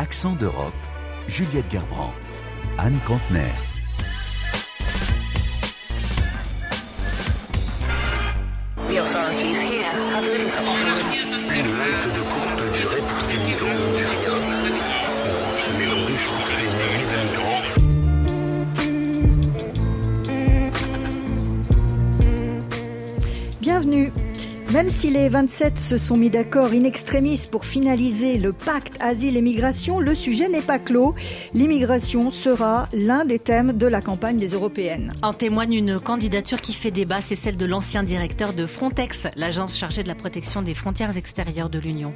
Accent d'Europe, Juliette Gerbrand, Anne Contener. Même si les 27 se sont mis d'accord in extremis pour finaliser le pacte asile et migration, le sujet n'est pas clos. L'immigration sera l'un des thèmes de la campagne des européennes. En témoigne une candidature qui fait débat, c'est celle de l'ancien directeur de Frontex, l'agence chargée de la protection des frontières extérieures de l'Union.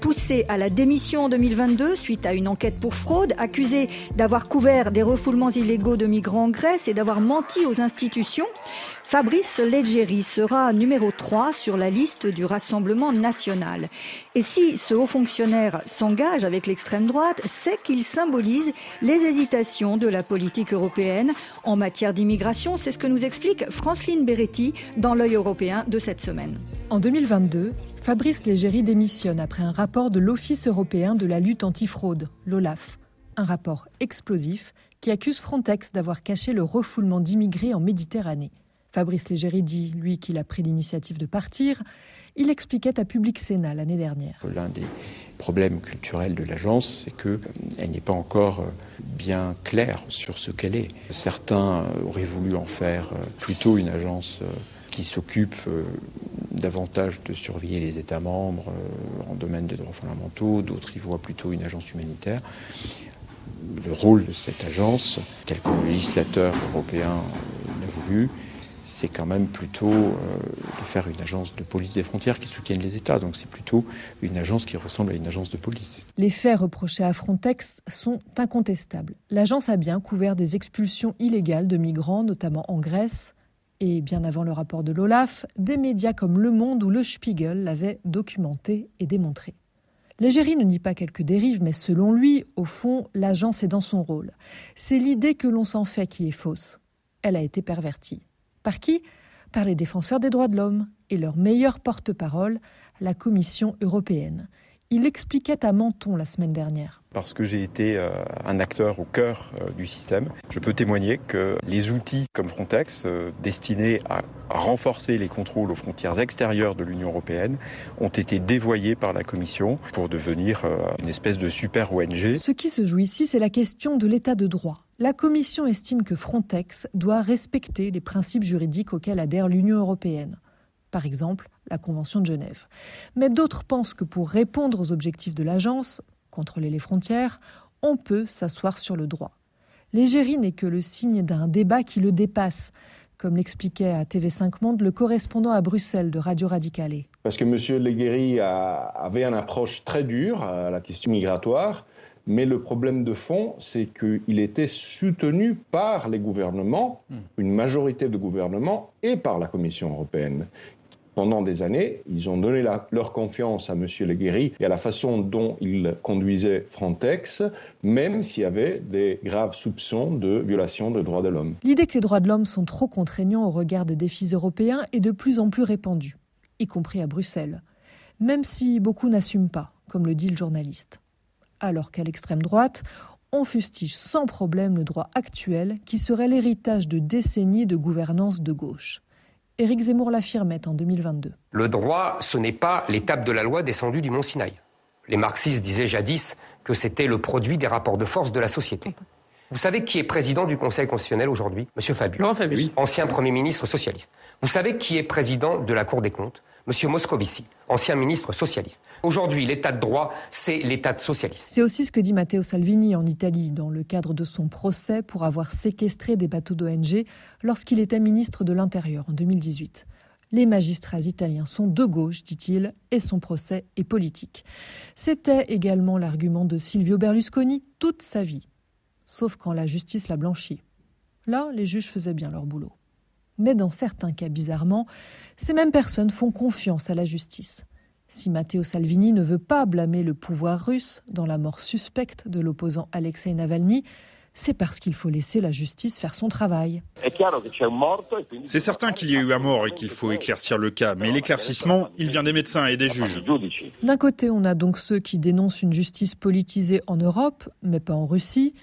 Poussé à la démission en 2022 suite à une enquête pour fraude, accusé d'avoir couvert des refoulements illégaux de migrants en Grèce et d'avoir menti aux institutions, Fabrice Leggeri sera numéro 3 sur la liste du Rassemblement national. Et si ce haut fonctionnaire s'engage avec l'extrême droite, c'est qu'il symbolise les hésitations de la politique européenne en matière d'immigration. C'est ce que nous explique Franceline Beretti dans l'œil européen de cette semaine. En 2022, Fabrice Leggeri démissionne après un rapport de l'Office européen de la lutte antifraude, l'OLAF. Un rapport explosif qui accuse Frontex d'avoir caché le refoulement d'immigrés en Méditerranée. Fabrice Légéry dit, lui, qu'il a pris l'initiative de partir. Il expliquait à Public Sénat l'année dernière. L'un des problèmes culturels de l'agence, c'est qu'elle n'est pas encore bien claire sur ce qu'elle est. Certains auraient voulu en faire plutôt une agence qui s'occupe davantage de surveiller les États membres en domaine des droits fondamentaux, d'autres y voient plutôt une agence humanitaire. Le rôle de cette agence, tel que le législateur européen l'a voulu, c'est quand même plutôt euh, de faire une agence de police des frontières qui soutienne les États. Donc c'est plutôt une agence qui ressemble à une agence de police. Les faits reprochés à Frontex sont incontestables. L'agence a bien couvert des expulsions illégales de migrants, notamment en Grèce. Et bien avant le rapport de l'OLAF, des médias comme Le Monde ou Le Spiegel l'avaient documenté et démontré. Légéry ne nie pas quelques dérives, mais selon lui, au fond, l'agence est dans son rôle. C'est l'idée que l'on s'en fait qui est fausse. Elle a été pervertie. Par qui Par les défenseurs des droits de l'homme et leur meilleur porte-parole, la Commission européenne. Il expliquait à Menton la semaine dernière. Parce que j'ai été euh, un acteur au cœur euh, du système, je peux témoigner que les outils comme Frontex, euh, destinés à renforcer les contrôles aux frontières extérieures de l'Union européenne, ont été dévoyés par la Commission pour devenir une espèce de super ONG. Ce qui se joue ici, c'est la question de l'état de droit. La Commission estime que Frontex doit respecter les principes juridiques auxquels adhère l'Union européenne par exemple la Convention de Genève. Mais d'autres pensent que pour répondre aux objectifs de l'agence, contrôler les frontières, on peut s'asseoir sur le droit. L'égérie n'est que le signe d'un débat qui le dépasse, comme l'expliquait à TV5 Monde le correspondant à Bruxelles de Radio Radicale. Parce que M. Leguéry avait une approche très dure à la question migratoire, mais le problème de fond, c'est qu'il était soutenu par les gouvernements, hmm. une majorité de gouvernements, et par la Commission européenne, pendant des années, ils ont donné leur confiance à M. Leguéry et à la façon dont il conduisait Frontex, même s'il y avait des graves soupçons de violation des droits de l'homme. L'idée que les droits de l'homme sont trop contraignants au regard des défis européens est de plus en plus répandue, y compris à Bruxelles, même si beaucoup n'assument pas, comme le dit le journaliste. Alors qu'à l'extrême droite, on fustige sans problème le droit actuel qui serait l'héritage de décennies de gouvernance de gauche. Éric Zemmour l'affirmait en 2022. Le droit, ce n'est pas l'étape de la loi descendue du mont Sinaï. Les marxistes disaient jadis que c'était le produit des rapports de force de la société. Vous savez qui est président du Conseil constitutionnel aujourd'hui? Monsieur Fabius. Ancien Premier ministre socialiste. Vous savez qui est président de la Cour des comptes? Monsieur Moscovici, ancien ministre socialiste. Aujourd'hui, l'état de droit, c'est l'état de socialiste. C'est aussi ce que dit Matteo Salvini en Italie dans le cadre de son procès pour avoir séquestré des bateaux d'ONG lorsqu'il était ministre de l'Intérieur en 2018. Les magistrats italiens sont de gauche, dit-il, et son procès est politique. C'était également l'argument de Silvio Berlusconi toute sa vie, sauf quand la justice l'a blanchi. Là, les juges faisaient bien leur boulot. Mais dans certains cas, bizarrement, ces mêmes personnes font confiance à la justice. Si Matteo Salvini ne veut pas blâmer le pouvoir russe dans la mort suspecte de l'opposant Alexei Navalny, c'est parce qu'il faut laisser la justice faire son travail. C'est certain qu'il y a eu un mort et qu'il faut éclaircir le cas, mais l'éclaircissement, il vient des médecins et des juges. D'un côté, on a donc ceux qui dénoncent une justice politisée en Europe, mais pas en Russie.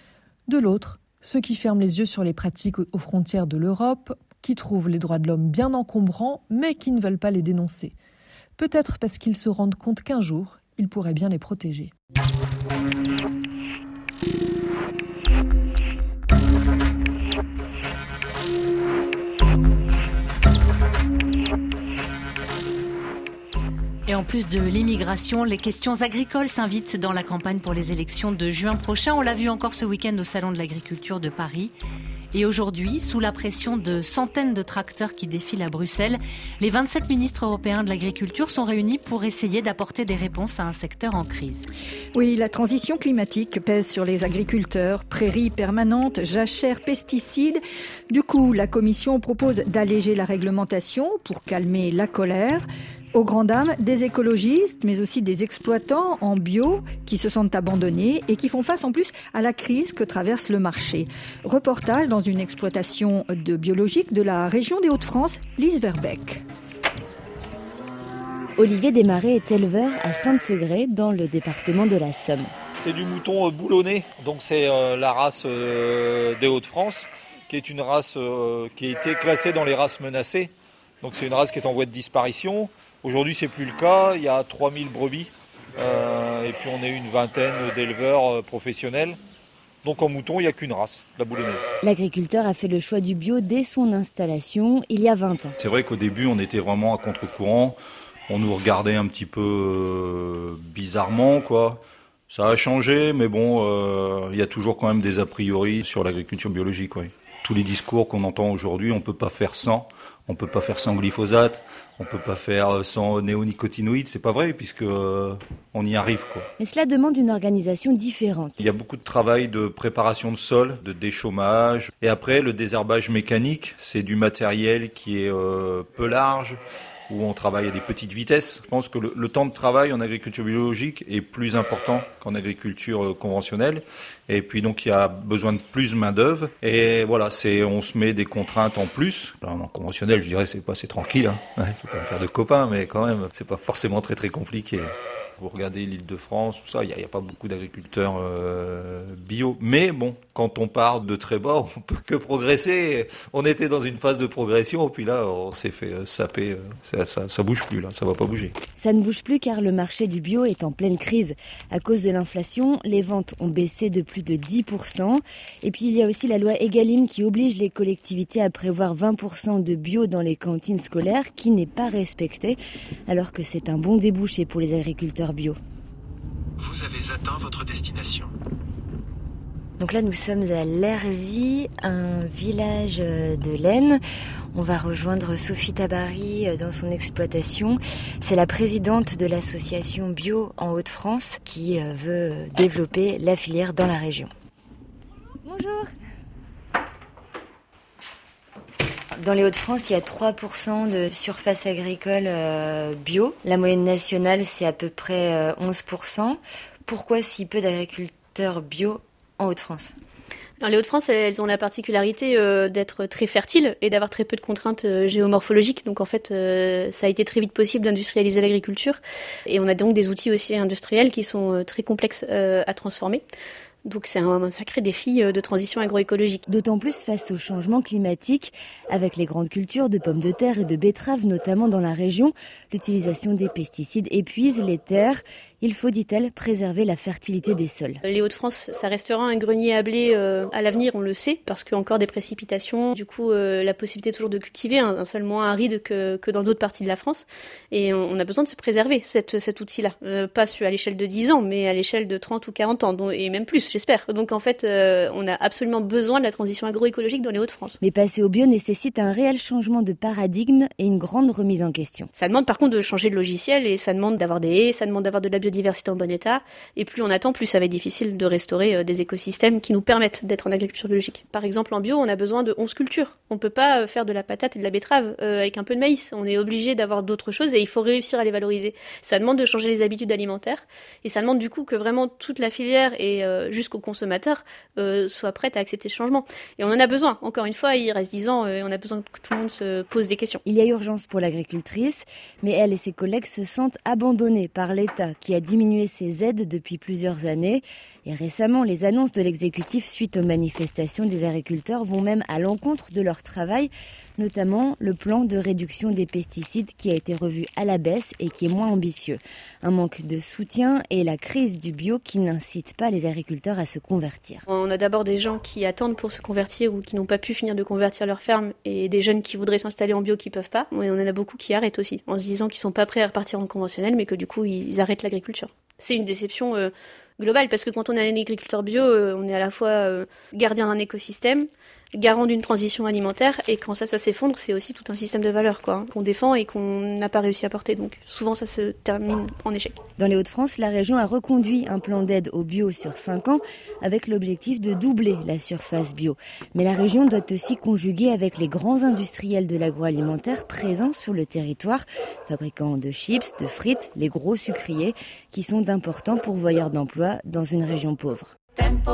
De l'autre, ceux qui ferment les yeux sur les pratiques aux frontières de l'Europe, qui trouvent les droits de l'homme bien encombrants, mais qui ne veulent pas les dénoncer. Peut-être parce qu'ils se rendent compte qu'un jour, ils pourraient bien les protéger. Et en plus de l'immigration, les questions agricoles s'invitent dans la campagne pour les élections de juin prochain. On l'a vu encore ce week-end au Salon de l'agriculture de Paris. Et aujourd'hui, sous la pression de centaines de tracteurs qui défilent à Bruxelles, les 27 ministres européens de l'agriculture sont réunis pour essayer d'apporter des réponses à un secteur en crise. Oui, la transition climatique pèse sur les agriculteurs. Prairies permanentes, jachères, pesticides. Du coup, la Commission propose d'alléger la réglementation pour calmer la colère aux grandes dames des écologistes, mais aussi des exploitants en bio qui se sentent abandonnés et qui font face en plus à la crise que traverse le marché. Reportage dans une exploitation de biologique de la région des Hauts-de-France, Lise Verbeck. Olivier Desmarais est éleveur à Sainte-Segré dans le département de la Somme. C'est du mouton euh, boulonné, donc c'est euh, la race euh, des Hauts-de-France, qui est une race qui a été classée dans les races menacées. Donc c'est une race qui est en voie de disparition. Aujourd'hui, c'est plus le cas. Il y a 3000 brebis euh, et puis on est une vingtaine d'éleveurs euh, professionnels. Donc en mouton, il n'y a qu'une race, la boulonnaise. L'agriculteur a fait le choix du bio dès son installation, il y a 20 ans. C'est vrai qu'au début, on était vraiment à contre-courant. On nous regardait un petit peu euh, bizarrement, quoi. Ça a changé, mais bon, il y a toujours quand même des a priori sur l'agriculture biologique. Tous les discours qu'on entend aujourd'hui, on ne peut pas faire sans. On peut pas faire sans glyphosate, on peut pas faire sans néonicotinoïdes, c'est pas vrai puisque euh, on y arrive quoi. Mais cela demande une organisation différente. Il y a beaucoup de travail de préparation de sol, de déchômage et après le désherbage mécanique, c'est du matériel qui est euh, peu large, où on travaille à des petites vitesses. Je pense que le, temps de travail en agriculture biologique est plus important qu'en agriculture euh, conventionnelle. Et puis donc il y a besoin de plus main d'œuvre. Et voilà, c'est on se met des contraintes en plus. en conventionnel, je dirais c'est pas c'est tranquille. Hein. Faut pas me faire de copains, mais quand même c'est pas forcément très très compliqué. Vous regardez l'île de France, tout ça, il n'y a, pas beaucoup d'agriculteurs euh, bio. Mais bon, quand on part de très bas, on peut que progresser. On était dans une phase de progression, puis là, on s'est fait euh, saper. Euh, ça, ça, bouge plus, là, ça va pas bouger. Ça ne bouge plus car le marché du bio est en pleine crise. À cause de l'inflation, les ventes ont baissé de plus de 10%. Et puis il y a aussi la loi Egalim qui oblige les collectivités à prévoir 20% de bio dans les cantines scolaires, qui n'est pas respectée, alors que c'est un bon débouché pour les agriculteurs bio. Vous avez atteint votre destination. Donc là, nous sommes à Lerzy, un village de l'Aisne. On va rejoindre Sophie Tabary dans son exploitation. C'est la présidente de l'association Bio en Haute-France qui euh, veut développer la filière dans la région. Bonjour. Dans les Hauts-de-France, il y a 3% de surface agricole euh, bio. La moyenne nationale, c'est à peu près 11%. Euh, Pourquoi si peu d'agriculteurs bio en Hauts-de-France? Dans les Hauts-de-France, elles ont la particularité euh, d'être très fertiles et d'avoir très peu de contraintes géomorphologiques. Donc en fait, ça a été très vite possible d'industrialiser l'agriculture. Et on a donc des outils aussi industriels qui sont très complexes à transformer. Donc c'est un, sacré défi euh, de transition agroécologique. D'autant plus face au changement climatique, avec les grandes cultures de pommes de terre et de betteraves, notamment dans la région, l'utilisation des pesticides épuise les terres il faut, dit-elle, préserver la fertilité des sols. Les Hauts-de-France, ça restera un grenier à blé euh, à l'avenir, on le sait, parce qu'il y a encore des précipitations. Du coup, euh, la possibilité toujours de cultiver un, sol moins aride que, que dans d'autres parties de la France. Et on, a besoin de se préserver cette, cet outil-là. Euh, pas à l'échelle de 10 ans, mais à l'échelle de 30 ou 40 ans, et même plus, j'espère. Donc en fait, on a absolument besoin de la transition agroécologique dans les Hauts-de-France. Mais passer au bio nécessite un réel changement de paradigme et une grande remise en question. Ça demande par contre de changer de logiciel et ça demande d'avoir des haies, ça demande d'avoir de la biodiversité en bon état. Et plus on attend, plus ça va être difficile de restaurer des écosystèmes qui nous permettent d'être en agriculture biologique. Par exemple, en bio, on a besoin de 11 cultures. On peut pas faire de la patate et de la betterave avec un peu de maïs. On est obligé d'avoir d'autres choses et il faut réussir à les valoriser. Ça demande de changer les habitudes alimentaires et ça demande du coup que vraiment toute la filière et jusqu'au consommateur soit prête à accepter ce changement. Et on en a besoin. Encore une fois, il reste 10 ans et on a besoin que tout le monde se pose des questions. Il y a urgence pour l'agricultrice, mais elle et ses collègues se sentent abandonnés par l'État qui a diminué ses aides depuis plusieurs années. Et récemment, les annonces de l'exécutif suite aux manifestations des agriculteurs vont même à l'encontre de leur travail, notamment le plan de réduction des pesticides qui a été revu à la baisse et qui est moins ambitieux. Un manque de soutien et la crise du bio qui n'incite pas les agriculteurs à se convertir. On a d'abord des gens qui attendent pour se convertir ou qui n'ont pas pu finir de convertir leur ferme et des jeunes qui voudraient s'installer en bio qui peuvent pas. On en a beaucoup qui arrêtent aussi en se disant qu'ils sont pas prêts à repartir en conventionnel mais que du coup ils arrêtent l'agriculture. C'est une déception euh, globale parce que quand on est un agriculteur bio, euh, on est à la fois euh, gardien d'un écosystème, garant d'une transition alimentaire et quand ça ça s'effondre c'est aussi tout un système de valeurs quoi hein, qu'on défend et qu'on n'a pas réussi à porter donc souvent ça se termine en échec. Dans les Hauts-de-France, la région a reconduit un plan d'aide au bio sur 5 ans avec l'objectif de doubler la surface bio. Mais la région doit aussi conjuguer avec les grands industriels de l'agroalimentaire présents sur le territoire, fabricants de chips, de frites, les gros sucriers qui sont d'importants pourvoyeurs d'emplois dans une région pauvre. Tempo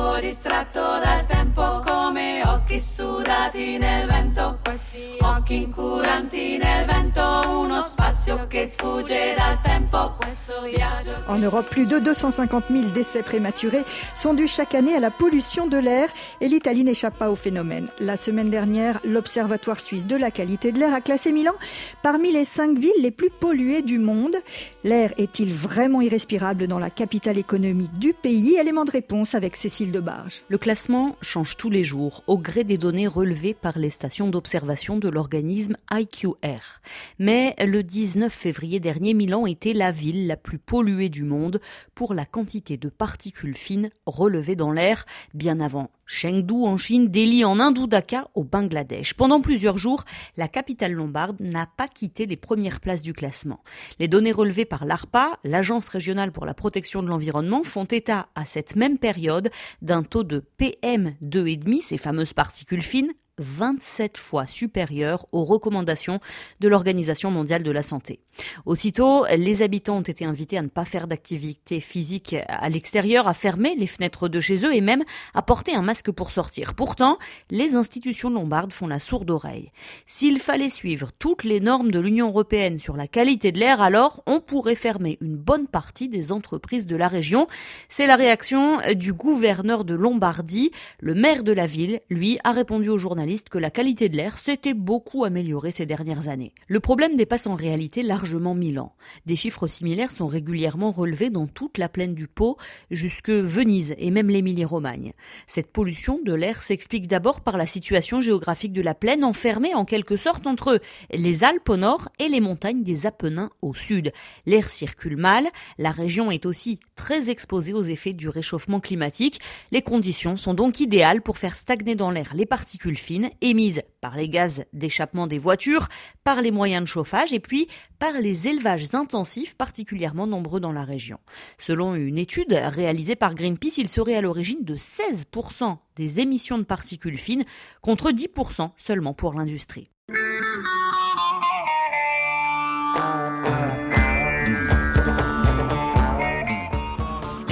occhi sudati nel vento, questi occhi incuranti nel vento, uno spazio che sfugge dal tempo, questo viaggio. En Europe, plus de 250 000 décès prématurés sont dus chaque année à la pollution de l'air et l'Italie n'échappe pas au phénomène. La semaine dernière, l'Observatoire suisse de la qualité de l'air a classé Milan parmi les cinq villes les plus polluées du monde. L'air est-il vraiment irrespirable dans la capitale économique du pays? Élément de réponse avec Cécile Debarge. Le classement change tous les jours au gré des données relevées par les stations d'observation de l'organisme IQR. Mais le 19 février dernier, Milan était la ville la plus polluée du monde pour la quantité de particules fines relevées dans l'air, bien avant Chengdu en Chine, Delhi en Inde Dhaka au Bangladesh. Pendant plusieurs jours, la capitale lombarde n'a pas quitté les premières places du classement. Les données relevées par l'ARPA, l'Agence régionale pour la protection de l'environnement, font état à cette même période d'un taux de PM2,5, ces fameuses particules fines, 27 fois supérieure aux recommandations de l'Organisation mondiale de la santé. Aussitôt, les habitants ont été invités à ne pas faire d'activité physique à l'extérieur, à fermer les fenêtres de chez eux et même à porter un masque pour sortir. Pourtant, les institutions lombardes font la sourde oreille. S'il fallait suivre toutes les normes de l'Union européenne sur la qualité de l'air, alors on pourrait fermer une bonne partie des entreprises de la région. C'est la réaction du gouverneur de Lombardie. Le maire de la ville, lui, a répondu aux journalistes que la qualité de l'air s'était beaucoup améliorée ces dernières années. Le problème dépasse en réalité largement Milan. Des chiffres similaires sont régulièrement relevés dans toute la plaine du Pô, jusque Venise et même l'Émilie-Romagne. Cette pollution de l'air s'explique d'abord par la situation géographique de la plaine enfermée en quelque sorte entre les Alpes au nord et les montagnes des Apennins au sud. L'air circule mal, la région est aussi très exposée aux effets du réchauffement climatique. Les conditions sont donc idéales pour faire stagner dans l'air les particules fines émises par les gaz d'échappement des voitures, par les moyens de chauffage et puis par les élevages intensifs particulièrement nombreux dans la région. Selon une étude réalisée par Greenpeace, il serait à l'origine de 16% des émissions de particules fines contre 10% seulement pour l'industrie.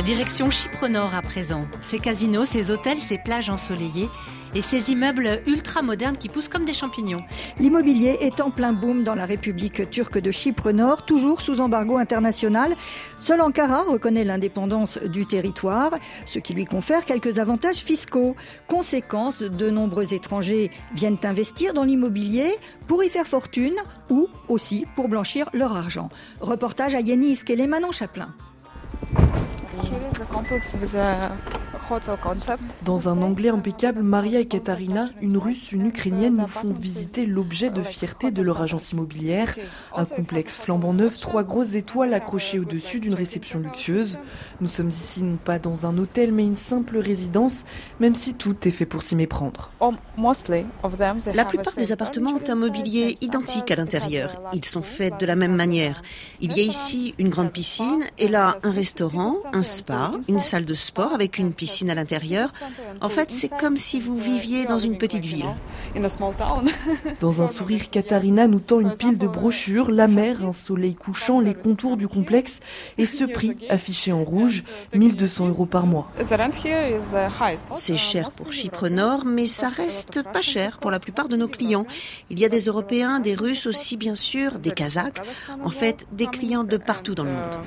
Direction Chypre Nord à présent. Ses casinos, ses hôtels, ses plages ensoleillées et ces immeubles ultra modernes qui poussent comme des champignons. L'immobilier est en plein boom dans la République turque de Chypre Nord, toujours sous embargo international. Seul Ankara reconnaît l'indépendance du territoire, ce qui lui confère quelques avantages fiscaux. Conséquence, de nombreux étrangers viennent investir dans l'immobilier pour y faire fortune ou aussi pour blanchir leur argent. Reportage à Yanis Manon Chaplin. Here is a complex with a Dans un anglais impeccable, Maria et Katarina, une russe, une ukrainienne, nous font visiter l'objet de fierté de leur agence immobilière. Un complexe flambant neuf, trois grosses étoiles accrochées au-dessus d'une réception luxueuse. Nous sommes ici non pas dans un hôtel, mais une simple résidence, même si tout est fait pour s'y méprendre. La plupart des appartements ont un mobilier identique à l'intérieur. Ils sont faits de la même manière. Il y a ici une grande piscine et là un restaurant, un spa, une salle de sport avec une piscine à l'intérieur. En fait, c'est comme si vous viviez dans une petite ville. Dans un sourire, Katharina nous tend une pile de brochures, la mer, un soleil couchant, les contours du complexe et ce prix affiché en rouge, 1200 euros par mois. C'est cher pour Chypre Nord, mais ça reste pas cher pour la plupart de nos clients. Il y a des Européens, des Russes aussi bien sûr, des Kazakhs, en fait des clients de partout dans le monde.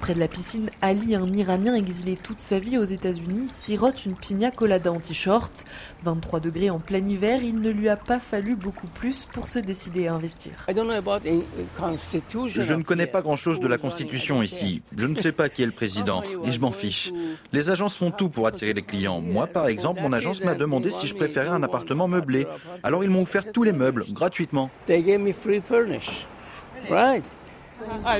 Près de la piscine, Ali, un Iranien exilé toute sa vie aux États-Unis, sirote une pina colada en t-shirt. 23 degrés en plein hiver, il ne lui a pas fallu beaucoup plus pour se décider à investir. Je ne connais pas grand-chose de la Constitution ici. Je ne sais pas qui est le président et je m'en fiche. Les agences font tout pour attirer les clients. Moi, par exemple, mon agence m'a demandé si je préférais un appartement meublé. Alors ils m'ont offert tous les meubles gratuitement. Ah,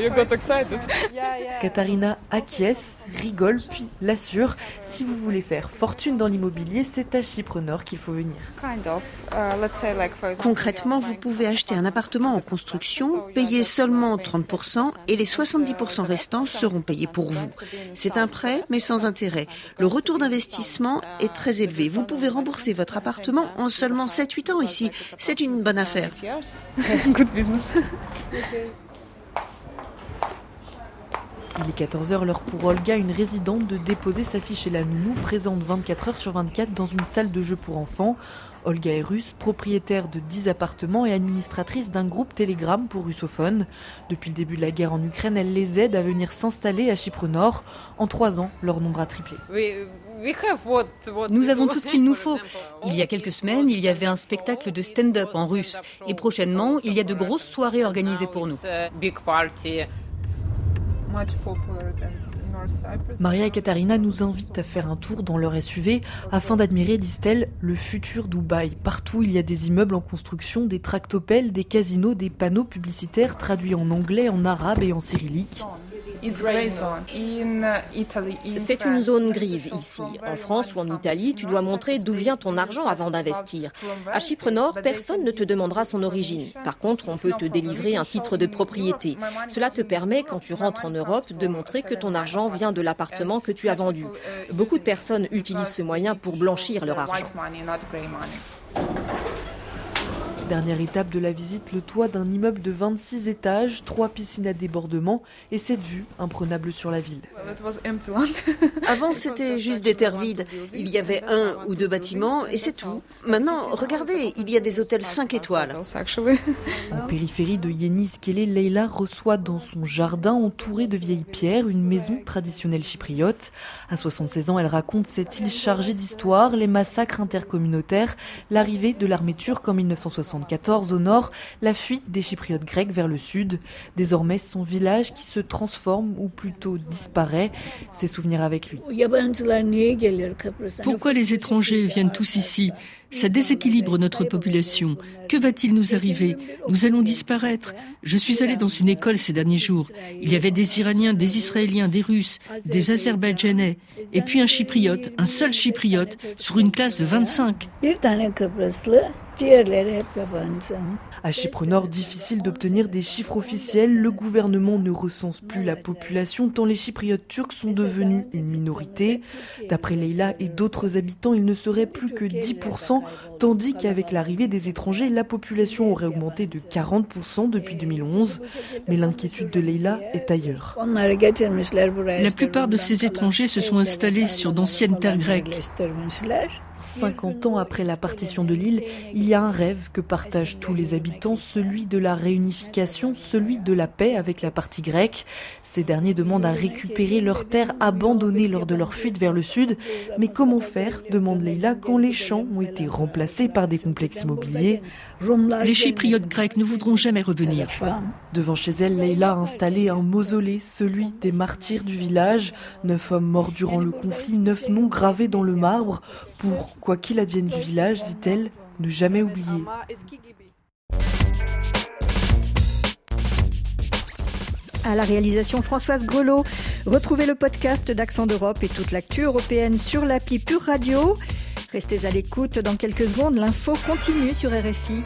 Katharina acquiesce, rigole, puis l'assure. Si vous voulez faire fortune dans l'immobilier, c'est à Chypre Nord qu'il faut venir. Uh, Concrètement, vous pouvez acheter un appartement en construction, payer seulement 30% et les 70% restants seront payés pour vous. C'est un prêt, mais sans intérêt. Le retour d'investissement est très élevé. Vous pouvez rembourser votre appartement en seulement 7-8 ans ici. C'est une bonne affaire. Good business. Il est 14h, l'heure pour Olga, une résidente, de déposer sa fiche chez la nounou, présente 24 heures sur 24 dans une salle de jeu pour enfants. Olga est russe, propriétaire de 10 appartements et administratrice d'un groupe Telegram pour russophones. Depuis le début de la guerre en Ukraine, elle les aide à venir s'installer à Chypre Nord. En trois ans, leur nombre a triplé. Nous avons tout ce qu'il nous faut. Il y a quelques semaines, il y avait un spectacle de stand-up en russe. Et prochainement, il y a de grosses soirées organisées pour nous. Maria et Katharina nous invitent à faire un tour dans leur SUV afin d'admirer, disent-elles, le futur Dubaï. Partout, il y a des immeubles en construction, des tractopelles, des casinos, des panneaux publicitaires traduits en anglais, en arabe et en cyrillique. C'est une zone grise ici. En France ou en Italie, tu dois montrer d'où vient ton argent avant d'investir. À Chypre Nord, personne ne te demandera son origine. Par contre, on peut te délivrer un titre de propriété. Cela te permet, quand tu rentres en Europe, de montrer que ton argent vient de l'appartement que tu as vendu. Beaucoup de personnes utilisent ce moyen pour blanchir leur argent. Dernière étape de la visite, le toit d'un immeuble de 26 étages, trois piscines à débordement et cette vue imprenable sur la ville. Avant, c'était juste des terres vides. Il y avait un ou deux bâtiments et c'est tout. Maintenant, regardez, il y a des hôtels 5 étoiles. En périphérie de Yenis Kele, Leila reçoit dans son jardin, entouré de vieilles pierres, une maison traditionnelle chypriote. À 76 ans, elle raconte cette île chargée d'histoire, les massacres intercommunautaires, l'arrivée de l'armée turque en 1960 au nord, la fuite des Chypriotes grecs vers le sud. Désormais, son village qui se transforme ou plutôt disparaît. Ses souvenirs avec lui. Pourquoi les étrangers viennent tous ici? Ça déséquilibre notre population. Que va-t-il nous arriver? Nous allons disparaître. Je suis allé dans une école ces derniers jours. Il y avait des Iraniens, des Israéliens, des Russes, des Azerbaïdjanais, et puis un Chypriote, un seul Chypriote, sur une classe de 25. À Chypre Nord, difficile d'obtenir des chiffres officiels. Le gouvernement ne recense plus la population tant les Chypriotes turcs sont devenus une minorité. D'après Leila et d'autres habitants, il ne serait plus que 10%, tandis qu'avec l'arrivée des étrangers, la population aurait augmenté de 40% depuis 2011. Mais l'inquiétude de Leila est ailleurs. La plupart de ces étrangers se sont installés sur d'anciennes terres grecques. 50 ans après la partition de l'île, il y a un rêve que partagent tous les habitants, celui de la réunification, celui de la paix avec la partie grecque. Ces derniers demandent à récupérer leurs terres abandonnées lors de leur fuite vers le sud. Mais comment faire? demande Leila quand les champs ont été remplacés par des complexes immobiliers. Les chypriotes grecs ne voudront jamais revenir. Devant chez elle, Leila a installé un mausolée, celui des martyrs du village. Neuf hommes morts durant le conflit, neuf noms gravés dans le marbre quoi qu'il advienne du village, dit-elle, ne jamais oublier. À la réalisation Françoise Grelot. Retrouvez le podcast d'Accent d'Europe et toute l'actu européenne sur l'appli Pure Radio. Restez à l'écoute dans quelques secondes, l'info continue sur RFI.